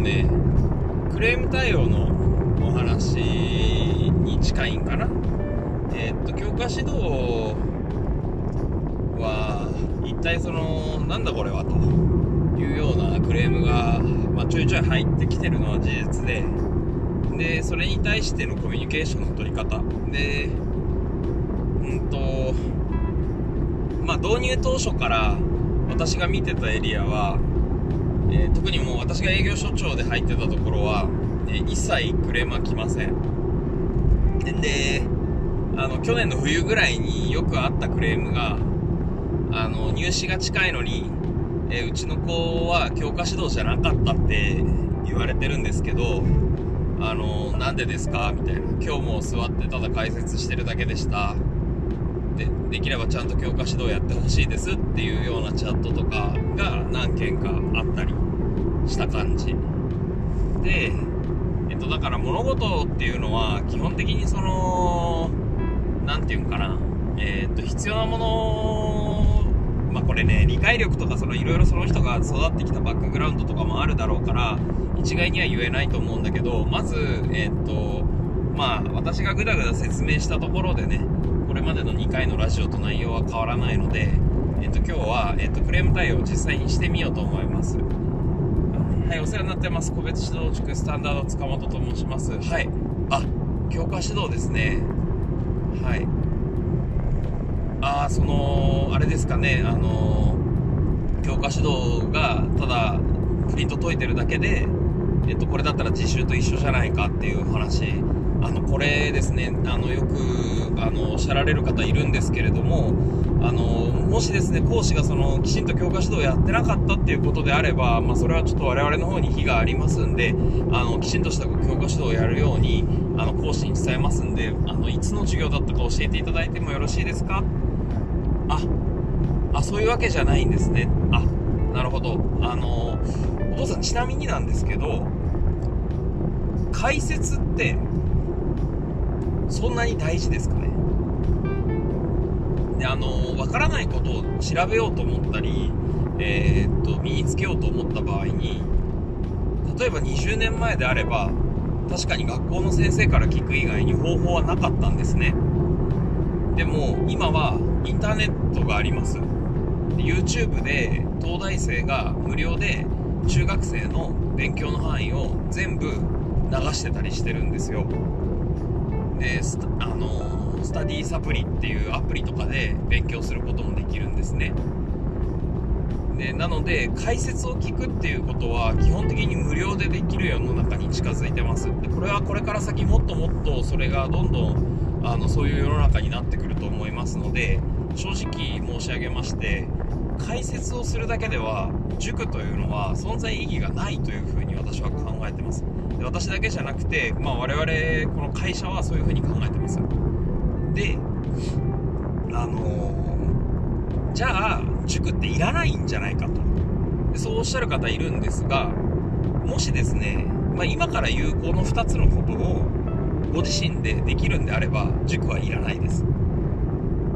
ねクレーム対応のお話に近いんかな？えー、っと教科指導は一体そのなんだこれはと。いうようなクレームが、まあ、ちょいちょい入ってきてるのは事実で。でそれに対してのコミュニケーションの取り方。でうんとまあ導入当初から私が見てたエリアは、えー、特にもう私が営業所長で入ってたところは、えー、一切クレームは来ません。であの去年の冬ぐらいによくあったクレームがあの入試が近いのに、えー、うちの子は教科指導じゃなかったって言われてるんですけどあのなんでですか？みたいな。今日も座ってただ解説してるだけでした。でできればちゃんと教科指導やってほしいですっていうようなチャットとかが何件かあったりした感じ。でえっとだから物事っていうのは基本的にその何て言うんかな。えー、っと必要なものまあこれね理解力とかいろいろその人が育ってきたバックグラウンドとかもあるだろうから一概には言えないと思うんだけどまずえ、っとまあ私がぐだぐだ説明したところでねこれまでの2回のラジオと内容は変わらないので、えっと、今日は、えっと、クレーム対応を実際にしてみようと思います。はい、お世話になってます。個別指導塾スタンダード塚本と申します。はい。あ、教科指導ですね。はい。ああ、その、あれですかね、あの、教科指導が、ただ、プリント解いてるだけで、えっと、これだったら実習と一緒じゃないかっていう話あのこれですねあのよくあのおっしゃられる方いるんですけれどもあのもしですね講師がそのきちんと教科指導をやってなかったっていうことであれば、まあ、それはちょっと我々の方に非がありますんであのきちんとした教科指導をやるようにあの講師に伝えますんであのいつの授業だったか教えていただいてもよろしいですか？ああそういうわけじゃないんですね。あなるほど。あのお父さんちなみになんですけど解説ってそんなに大事ですかね？であの分からないことを調べようと思ったり、えー、っと身につけようと思った場合に例えば20年前であれば確かに学校の先生から聞く以外に方法はなかったんですね。でも今はインターネットがあります。YouTube で東大生が無料で中学生の勉強の範囲を全部流してたりしてるんですよ。であのスタディサプリっていうアプリとかで勉強することもできるんですね。でなので解説を聞くっていうことは基本的に無料でできる世の中に近づいてます。でこれはこれから先もっともっとそれがどんどんあのそういう世の中になってくると思いますので正直申し上げまして解説をするだけでは塾というのは存在意義がないというふうに私は考えてます。で私だけじゃなくて、まあ、我々この会社はそういうふうに考えてます。であのー、じゃあ塾っていらないんじゃないかと。でそうおっしゃる方いるんですがもしですね、まあ、今から言うこの2つのことをご自身でできるんであれば塾はいらないです。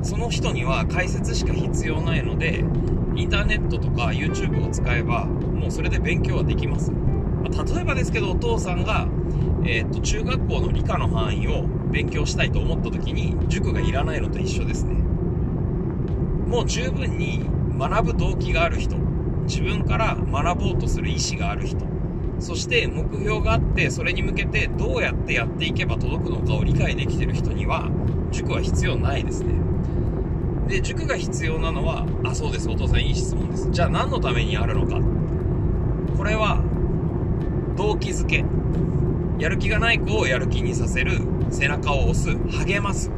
その人には解説しか必要ないのでインターネットとか YouTube を使えばもうそれで勉強はできます、ま、例えばですけどお父さんが、えー、っと中学校の理科の範囲を勉強したいと思った時に塾がいらないのと一緒ですね。もう十分に学ぶ動機がある人。自分から学ぼうとする意思がある人。そして目標があってそれに向けてどうやってやっていけば届くのかを理解できてる人には塾は必要ないですね。で塾が必要なのはあそうです。お父さんいい質問です。じゃあ何のためにあるのか。これは動機づけ。やる気がない子をやる気にさせる背中を押す励ます。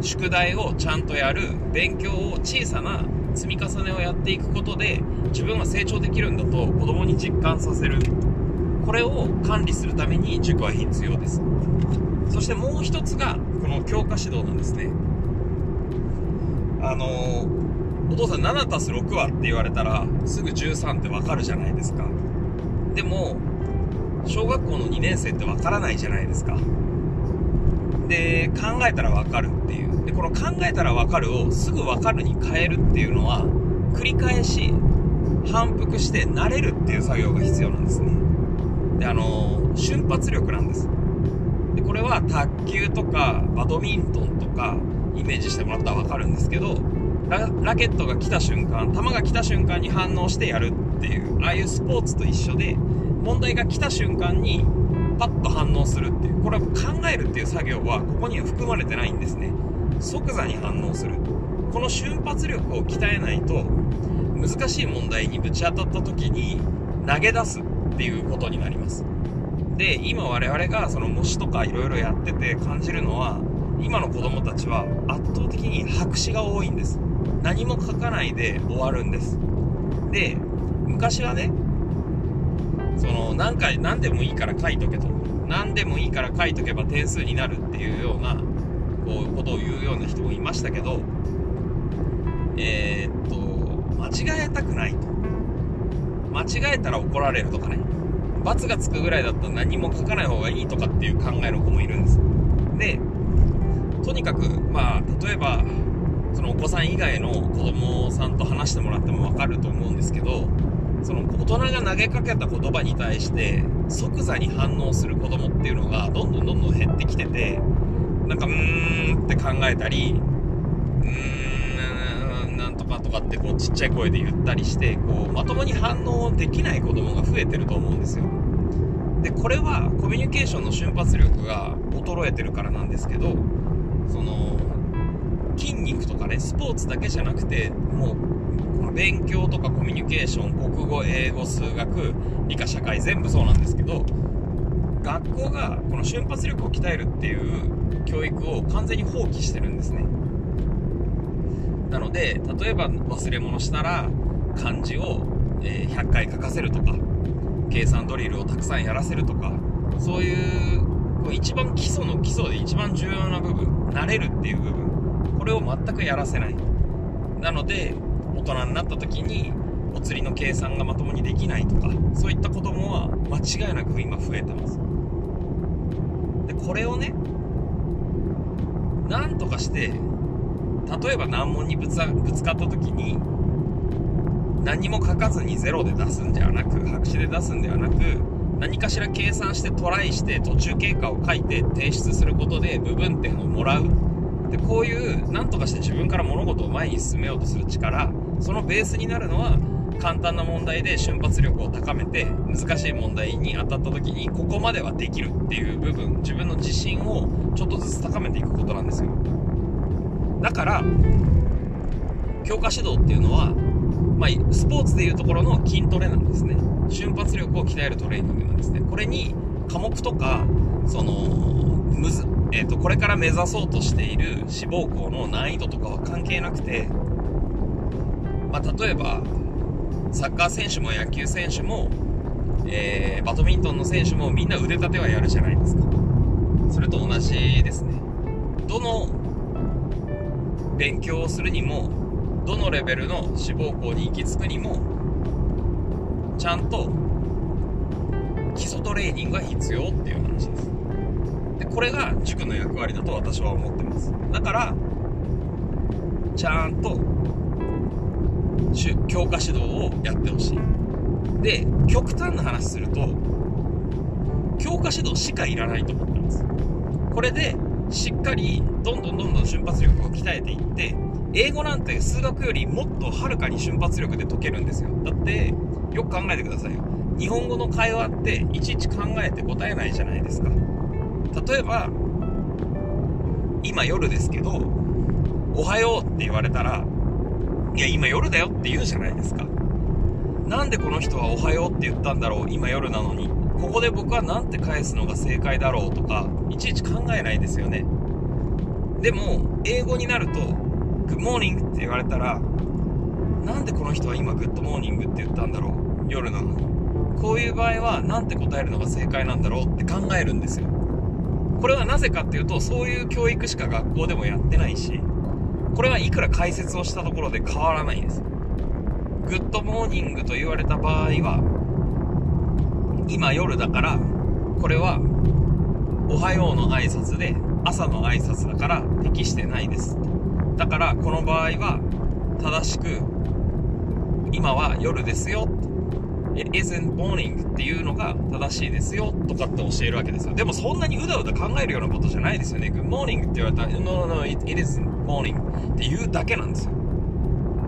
宿題をちゃんとやる勉強を小さな積み重ねをやっていくことで自分は成長できるんだと子供に実感させる。これを管理するために塾は必要です。そしてもう一つがこの教科指導なんですね。あのお父さん7たす6はって言われたらすぐ13ってわかるじゃないですか。でも小学校の2年生ってわからないじゃないですか。で考えたらわかるっていう。でこの考えたらわかるをすぐわかるに変えるっていうのは繰り返し反復して慣れるっていう作業が必要なんですね。であの瞬発力なんです。でこれは卓球とかバドミントンとかイメージしてもらったら分かるんですけどララケットが来た瞬間球が来た瞬間に反応してやるっていうああいうスポーツと一緒で問題が来た瞬間にパッと反応するっていうこれは考えるっていう作業はここには含まれてないんですね。即座に反応する。この瞬発力を鍛えないと難しい問題にぶち当たった時に投げ出すっていうことになります。で今我々がその模試とかいろいろやってて感じるのは今の子供たちは圧倒的に白紙が多いんです。何も書かないで終わるんです。で昔はねその何回何でもいいから書いとけと。何でもいいから書いとけば点数になるっていうようなこうことを言うような人もいましたけどえー、っと間違えたくないと。間違えたら怒られるとかね。罰がつくぐらいだったら何も書かない方がいいとかっていう考えの子もいるんです。でとにかくまあ例えばそのお子さん以外の子供さんと話してもらっても分かると思うんですけどその大人が投げかけた言葉に対して即座に反応する子供っていうのがどんどんどんどん減ってきててなんかうーんって考えたりうーんなんとかとかってこうちっちゃい声で言ったりしてこうまともに反応できない子供が増えてると思うんですよ。でこれはコミュニケーションの瞬発力が衰えてるからなんですけどその筋肉とかねスポーツだけじゃなくてもう勉強とかコミュニケーション国語英語数学理科社会全部そうなんですけど学校がこの瞬発力を鍛えるっていう教育を完全に放棄してるんですね。なので例えば忘れ物したら漢字を、え100回書かせるとか計算ドリルをたくさんやらせるとかそういうこう一番基礎の基礎で一番重要な部分慣れるっていう部分これを全くやらせない。なので大人になった時にお釣りの計算がまともにできないとかそういった子供は間違いなく今増えてます。でこれをねなんとかして例えば難問にぶつぶつかった時に何も書かずにゼロで出すんではなく白紙で出すんではなく何かしら計算してトライして途中経過を書いて提出することで部分点をもらう。でこういう何とかして自分から物事を前に進めようとする力そのベースになるのは簡単な問題で瞬発力を高めて難しい問題に当たった時にここまではできるっていう部分自分の自信をちょっとずつ高めていくことなんですよ。だから強化指導っていうのは、まあ、スポーツでいうところの筋トレなんですね。瞬発力を鍛えるトレーニングなんですね。これに科目とかそのむず、えー、とこれから目指そうとしている志望校の難易度とかは関係なくて、まあ、例えばサッカー選手も野球選手も、えーバドミントンの選手もみんな腕立てはやるじゃないですか。それと同じですね。どの勉強をするにもどのレベルの志望校に行き着くにもちゃんと基礎トレーニングが必要っていう話です。でこれが塾の役割だと私は思ってます。だからちゃんとしゅ強化指導をやってほしい。で極端な話すると強化指導しかいらないと思ってます。これでしっかりどんどんどんどん瞬発力を鍛えていって英語なんて数学よりもっとはるかに瞬発力で解けるんですよ。だってよく考えてくださいよ。日本語の会話っていちいち考えて答えないじゃないですか。例えば今夜ですけど「おはよう」って言われたら「いや今夜だよ」って言うじゃないですか。なんでこの人は「おはよう」って言ったんだろう今夜なのに。ここで僕は何て返すのが正解だろうとかいちいち考えないですよね。でも英語になると「グッモーニング」って言われたらなんでこの人は今 good morning って言ったんだろう夜なのに。こういう場合は何て答えるのが正解なんだろうって考えるんですよ。これはなぜかっていうとそういう教育しか学校でもやってないしこれはいくら解説をしたところで変わらないんです。 good morning と言われた場合は今夜だからこれはおはようの挨拶で朝の挨拶だから適してないです。だからこの場合は正しく今は夜ですよ、It isn't morning っていうのが正しいですよとかって教えるわけですよ。でもそんなにうだうだ考えるようなことじゃないですよね。Good morning って言われたら No, no, no, it, it isn't morning って言うだけなんですよ。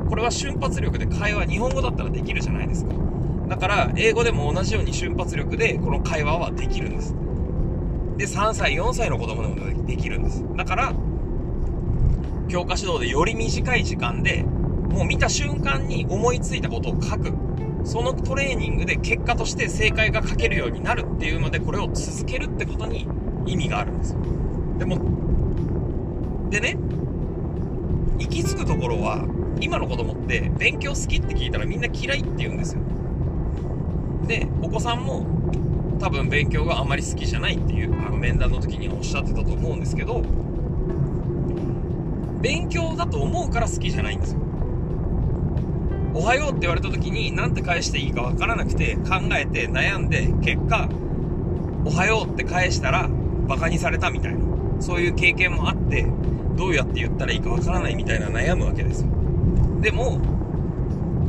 これは瞬発力で会話、日本語だったらできるじゃないですか。だから、英語でも同じように瞬発力でこの会話はできるんです。で、3歳、4歳の子供でもできるんです。だから、教科指導でより短い時間で、もう見た瞬間に思いついたことを書く。そのトレーニングで結果として正解が書けるようになるっていうので、これを続けるってことに意味があるんですよ。でも、でね、行き着くところは、今の子供って勉強好きって聞いたらみんな嫌いって言うんですよ。で、お子さんも多分勉強があまり好きじゃないっていう、あの面談の時におっしゃってたと思うんですけど、勉強だと思うから好きじゃないんですよ。おはようって言われた時に何て返していいかわからなくて考えて悩んで結果、おはようって返したらバカにされたみたいな、そういう経験もあって、どうやって言ったらいいかわからないみたいな悩むわけですよ。でも、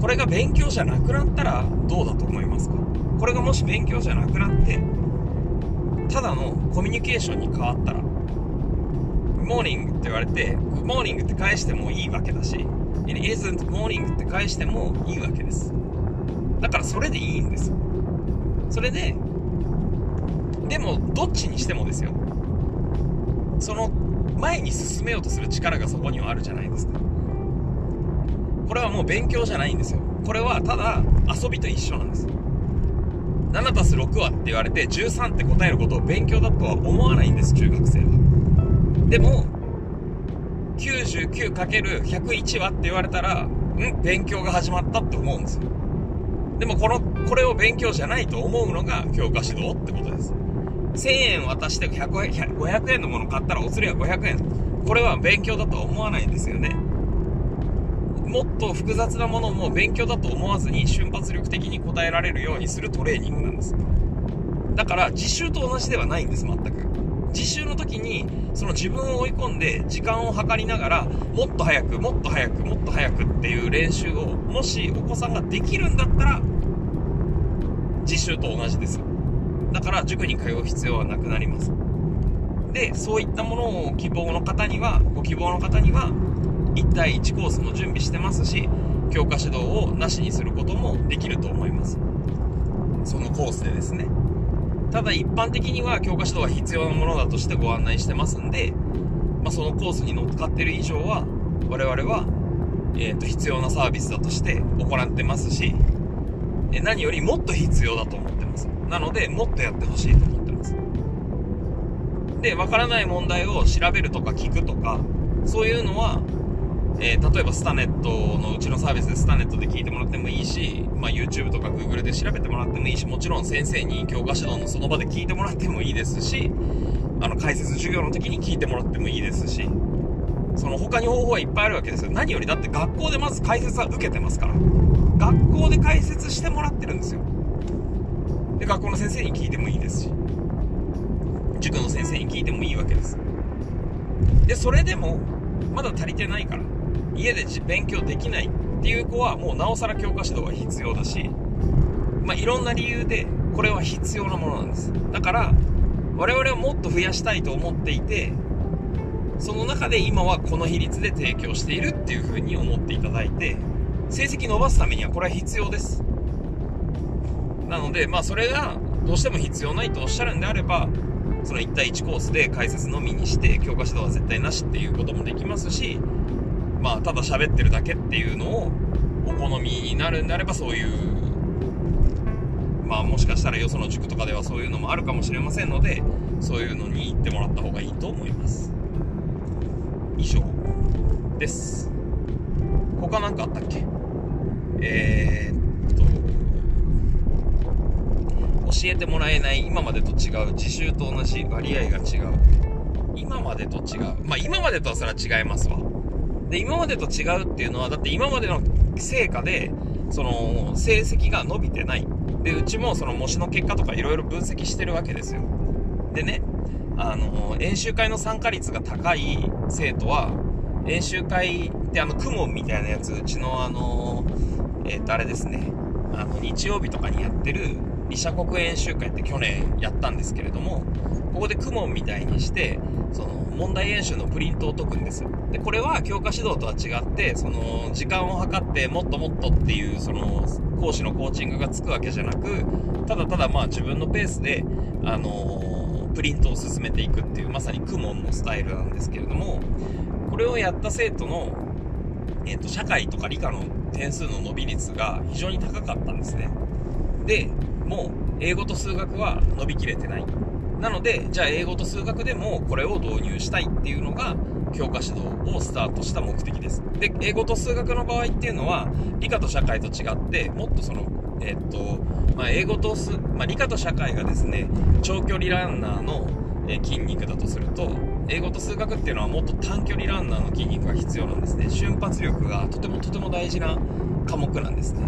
これが勉強じゃなくなったらどうだと思いますか？これがもし勉強じゃなくなって、ただのコミュニケーションに変わったら、モーニングって言われて、モーニングって返してもいいわけだし、It isn't morning って返してもいいわけです。だからそれでいいんですよ。それで、でもどっちにしてもですよ。その前に進めようとする力がそこにはあるじゃないですか。これはもう勉強じゃないんですよ。これはただ遊びと一緒なんです。7たす6はって言われて13って答えることを勉強だとは思わないんです、中学生は。でも、99×101 はって言われたら、ん勉強が始まったって思うんですよ。でもこの、これを勉強じゃないと思うのが教科指導ってことです。1000円渡して100円、500円のもの買ったらお釣りは500円。これは勉強だとは思わないんですよね。もっと複雑なものも勉強だと思わずに瞬発力的に答えられるようにするトレーニングなんです。だから実習と同じではないんです、全く。実習の時にその自分を追い込んで時間を計りながらもっと早くもっと早くもっと早くっていう練習をもしお子さんができるんだったら実習と同じです。だから塾に通う必要はなくなります。でそういったものを希望の方にはご希望の方には1対1コースも準備してますし教科指導をなしにすることもできると思います。そのコースでですね。ただ一般的には教科指導は必要なものだとしてご案内してますんで、まあ、そのコースに乗っかってる以上は、我々は、えっ、ー、と、必要なサービスだとして行ってますし、え何よりもっと必要だと思ってます。なので、もっとやってほしいと思ってます。で、わからない問題を調べるとか聞くとか、そういうのは、えー、例えばスタネットのうちのサービスでスタネットで聞いてもらってもいいし、まあ、YouTube とか Google で調べてもらってもいいし、もちろん先生に教科指導のその場で聞いてもらってもいいですし、あの、解説授業の時に聞いてもらってもいいですし、その他に方法はいっぱいあるわけですよ。何よりだって学校でまず解説は受けてますから。学校で解説してもらってるんですよ。で、学校の先生に聞いてもいいですし、塾の先生に聞いてもいいわけです。で、それでも、まだ足りてないから。家で勉強できないっていう子はもうなおさら教科指導は必要だし、まあ、いろんな理由でこれは必要なものなんです。だから、我々はもっと増やしたいと思っていて、その中で今はこの比率で提供しているっていう風に思っていただいて、成績伸ばすためにはこれは必要です。なので、まあそれがどうしても必要ないとおっしゃるんであれば、その1対1コースで解説のみにして教科指導は絶対なしっていうこともできますし、まあ、ただ喋ってるだけっていうのをお好みになるんであればそういうまあもしかしたらよその塾とかではそういうのもあるかもしれませんのでそういうのに行ってもらった方がいいと思います。以上です。他何かあったっけ？えー、っと教えてもらえない今までと違う自習と同じ割合が違う。今までと違う。まあ今までとはそれは違いますわ。で、今までと違うっていうのは、だって今までの成果で、その、成績が伸びてない。で、うちもその模試の結果とかいろいろ分析してるわけですよ。でね、あの、演習会の参加率が高い生徒は、演習会ってあの、雲みたいなやつ、うちのあの、えっ、ー、と、あれですね、あの日曜日とかにやってる理社国演習会って去年やったんですけれどもここでクモンみたいにしてその問題演習のプリントを解くんですよ。でこれは教科指導とは違ってその時間を計ってもっともっとっていうその講師のコーチングがつくわけじゃなくただただまあ自分のペースであのプリントを進めていくっていうまさにクモンのスタイルなんですけれどもこれをやった生徒の、えーと、社会とか理科の点数の伸び率が非常に高かったんですね。でも英語と数学は伸びきれてない。なのでじゃあ英語と数学でもこれを導入したいっていうのが教科指導をスタートした目的です。で英語と数学の場合っていうのは理科と社会と違ってもっとそのえっとまあ、英語とす、まあ、理科と社会がですね長距離ランナーの筋肉だとすると英語と数学っていうのはもっと短距離ランナーの筋肉が必要なんですね。瞬発力がとてもとても大事な科目なんですね。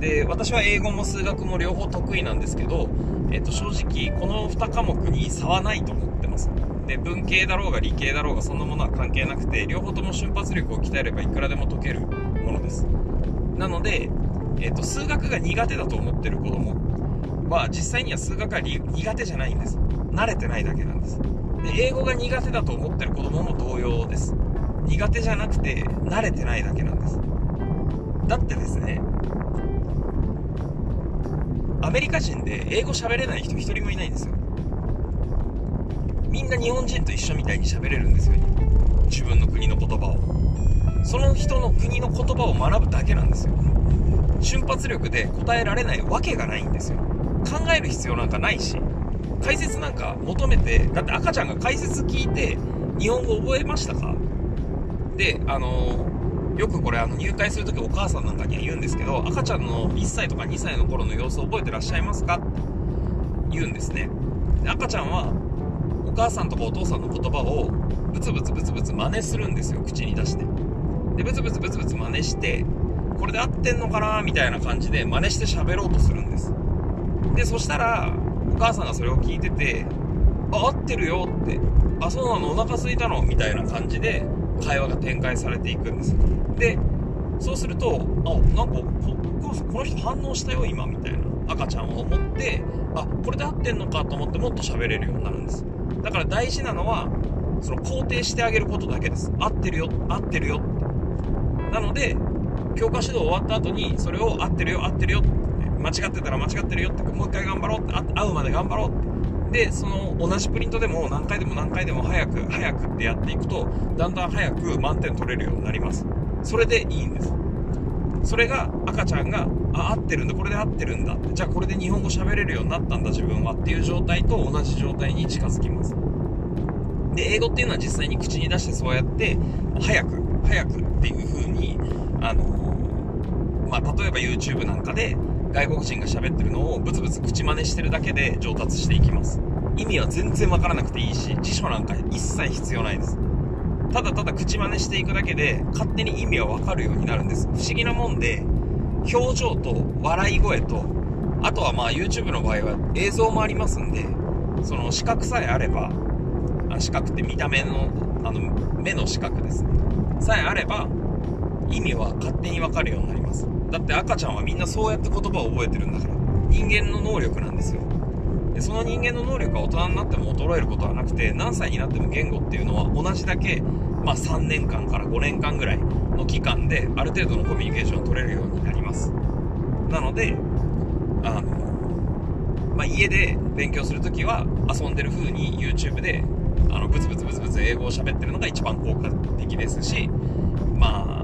で私は英語も数学も両方得意なんですけど、えっと、正直この2科目に差はないと思ってます。で文系だろうが理系だろうがそんなものは関係なくて両方とも瞬発力を鍛えればいくらでも解けるものです。なので、えっと、数学が苦手だと思ってる子供は実際には数学は苦手じゃないんです。慣れてないだけなんです。で英語が苦手だと思ってる子供も同様です。苦手じゃなくて慣れてないだけなんです。だってですねアメリカ人で英語喋れない人一人もいないんですよ。みんな日本人と一緒みたいに喋れるんですよ。自分の国の言葉を。その人の国の言葉を学ぶだけなんですよ。瞬発力で答えられないわけがないんですよ。考える必要なんかないし。解説なんか求めてだって赤ちゃんが解説聞いて日本語覚えましたか？であのよくこれあの入会するときお母さんなんかには言うんですけど赤ちゃんの1歳とか2歳の頃の様子を覚えてらっしゃいますか？って言うんですね。で赤ちゃんはお母さんとかお父さんの言葉をブツブツブツブツ真似するんですよ口に出して。でブツブツブツブツ真似してこれで合ってんのかな？みたいな感じで真似して喋ろうとするんです。でそしたらお母さんがそれを聞いててあ合ってるよって。あそうなの？お腹すいたの？みたいな感じで会話が展開されていくんですでそうするとあなんかこの人反応したよ今みたいな赤ちゃんを思ってあこれで合ってんのかと思ってもっと喋れるようになるんです。だから大事なのはその肯定してあげることだけです。合ってるよ合ってるよ。ってなので教科指導終わった後にそれを合ってるよ合ってるよって間違ってたら間違ってるよってもう一回頑張ろうって会うまで頑張ろうってでその同じプリントでも何回でも何回でも早く早くってやっていくとだんだん早く満点取れるようになります。それでいいんです。それが赤ちゃんがあ合ってるんだこれで合ってるんだってじゃあこれで日本語喋れるようになったんだ自分はっていう状態と同じ状態に近づきます。で英語っていうのは実際に口に出してそうやって早く早くっていう風にあのまあ、例えば YouTube なんかで外国人が喋ってるのをブツブツ口真似してるだけで上達していきます。意味は全然わからなくていいし辞書なんか一切必要ないです。ただただ口真似していくだけで勝手に意味はわかるようになるんです。不思議なもんで表情と笑い声とあとはまあ YouTube の場合は映像もありますんでその視覚さえあればあ視覚って見た目のあの目の視覚ですね。さえあれば意味は勝手にわかるようになります。だって赤ちゃんはみんなそうやって言葉を覚えてるんだから。人間の能力なんですよ。でその人間の能力は大人になっても衰えることはなくて何歳になっても言語っていうのは同じだけ、まあ、3年間から5年間ぐらいの期間である程度のコミュニケーションを取れるようになります。なのであの、まあ、家で勉強するときは遊んでる風に YouTube であのブツブツブツブツ英語を喋ってるのが一番効果的ですしまあ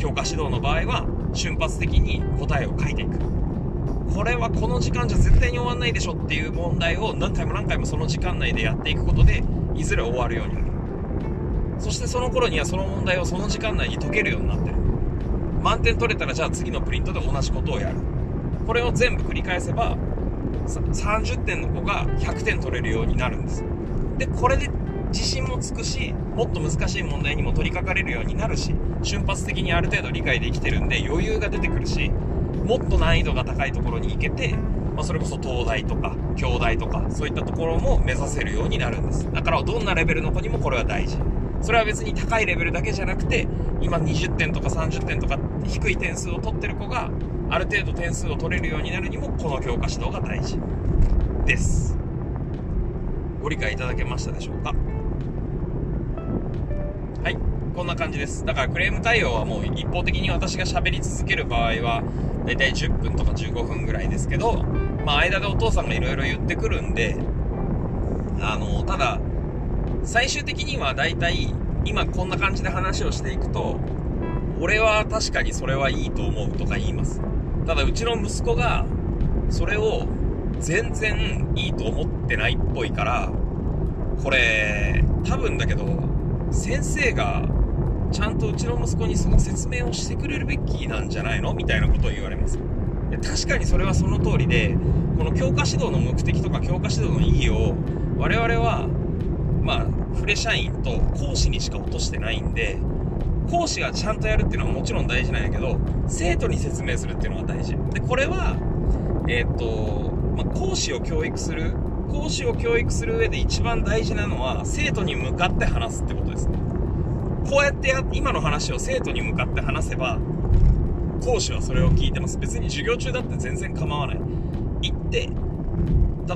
教科指導の場合は瞬発的に答えを書いていく。これはこの時間じゃ絶対に終わんないでしょっていう問題を何回も何回もその時間内でやっていくことでいずれ終わるようになる。そしてその頃にはその問題をその時間内に解けるようになってる。満点取れたらじゃあ次のプリントで同じことをやる。これを全部繰り返せば30点の子が100点取れるようになるんです。でこれで自信もつくしもっと難しい問題にも取り掛かれるようになるし瞬発的にある程度理解できてるんで余裕が出てくるしもっと難易度が高いところに行けて、まあ、それこそ東大とか京大とかそういったところも目指せるようになるんです。だからどんなレベルの子にもこれは大事。それは別に高いレベルだけじゃなくて今20点とか30点とか低い点数を取ってる子がある程度点数を取れるようになるにもこの教科指導が大事です。ご理解いただけましたでしょうか？こんな感じです。だからクレーム対応はもう一方的に私が喋り続ける場合はだいたい10分とか15分ぐらいですけどまあ間でお父さんがいろいろ言ってくるんであのただ最終的にはだいたい今こんな感じで話をしていくと俺は確かにそれはいいと思うとか言います。ただうちの息子がそれを全然いいと思ってないっぽいからこれ多分だけど先生がちゃんとうちの息子にその説明をしてくれるべきなんじゃないの？みたいなことを言われます。確かにそれはその通りでこの教科指導の目的とか教科指導の意義を我々はまあフレ社員と講師にしか落としてないんで講師がちゃんとやるっていうのはもちろん大事なんやけど生徒に説明するっていうのが大事。でこれはえっ、と、まあ、講師を教育する講師を教育する上で一番大事なのは生徒に向かって話すってことです。こうやってや今の話を生徒に向かって話せば講師はそれを聞いてます。別に授業中だって全然構わない。行って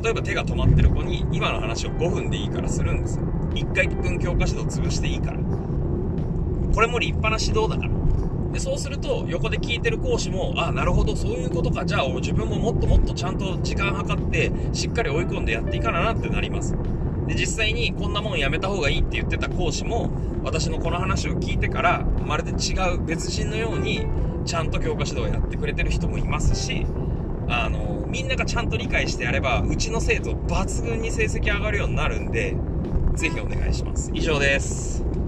例えば手が止まってる子に今の話を5分でいいからするんですよ。1回分教科指導潰していいから。これも立派な指導だから。でそうすると横で聞いてる講師もあなるほどそういうことか。じゃあ自分ももっともっとちゃんと時間計ってしっかり追い込んでやっていかななってなります。で実際にこんなもんやめた方がいいって言ってた講師も私のこの話を聞いてからまるで違う別人のようにちゃんと教科指導をやってくれてる人もいますしあのみんながちゃんと理解してやればうちの生徒抜群に成績上がるようになるんでぜひお願いします。以上です。